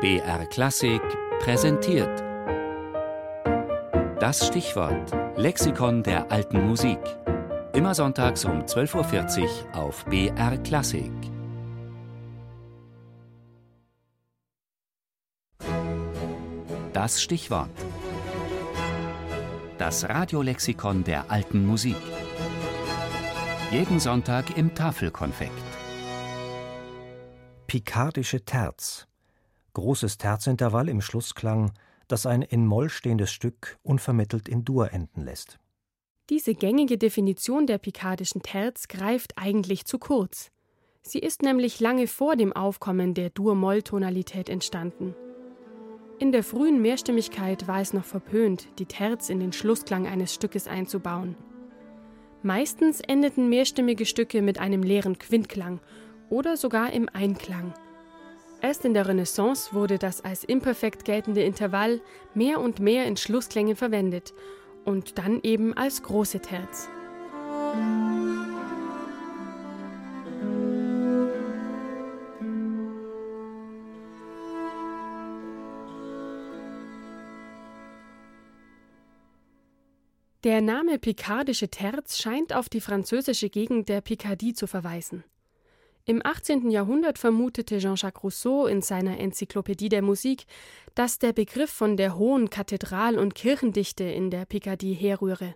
BR Klassik präsentiert. Das Stichwort Lexikon der alten Musik. Immer sonntags um 12.40 Uhr auf BR Klassik. Das Stichwort. Das Radiolexikon der alten Musik. Jeden Sonntag im Tafelkonfekt. Pikardische Terz. Großes Terzintervall im Schlussklang, das ein in Moll stehendes Stück unvermittelt in Dur enden lässt. Diese gängige Definition der pikardischen Terz greift eigentlich zu kurz. Sie ist nämlich lange vor dem Aufkommen der Dur-Moll-Tonalität entstanden. In der frühen Mehrstimmigkeit war es noch verpönt, die Terz in den Schlussklang eines Stückes einzubauen. Meistens endeten mehrstimmige Stücke mit einem leeren Quintklang oder sogar im Einklang. Erst in der Renaissance wurde das als imperfekt geltende Intervall mehr und mehr in Schlussklängen verwendet und dann eben als große Terz. Der Name pikardische Terz scheint auf die französische Gegend der Picardie zu verweisen. Im 18. Jahrhundert vermutete Jean-Jacques Rousseau in seiner Enzyklopädie der Musik, dass der Begriff von der hohen Kathedral- und Kirchendichte in der Picardie herrühre.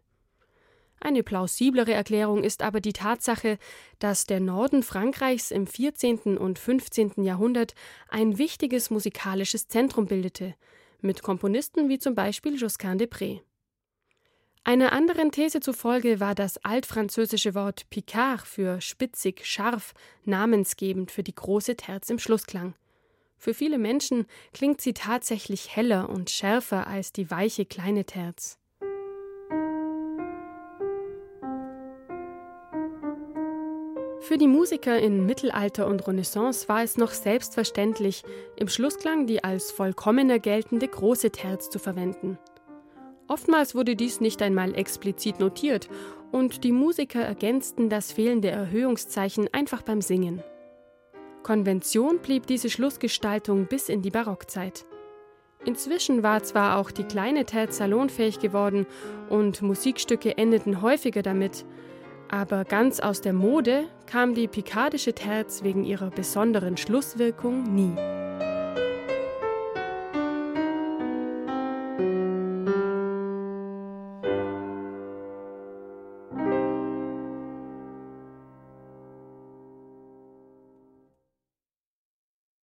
Eine plausiblere Erklärung ist aber die Tatsache, dass der Norden Frankreichs im 14. und 15. Jahrhundert ein wichtiges musikalisches Zentrum bildete, mit Komponisten wie zum Beispiel Josquin des Prés. Einer anderen These zufolge war das altfranzösische Wort Picard für spitzig, scharf namensgebend für die große Terz im Schlussklang. Für viele Menschen klingt sie tatsächlich heller und schärfer als die weiche kleine Terz. Für die Musiker in Mittelalter und Renaissance war es noch selbstverständlich, im Schlussklang die als vollkommener geltende große Terz zu verwenden. Oftmals wurde dies nicht einmal explizit notiert und die Musiker ergänzten das fehlende Erhöhungszeichen einfach beim Singen. Konvention blieb diese Schlussgestaltung bis in die Barockzeit. Inzwischen war zwar auch die kleine Terz salonfähig geworden und Musikstücke endeten häufiger damit, aber ganz aus der Mode kam die pikardische Terz wegen ihrer besonderen Schlusswirkung nie.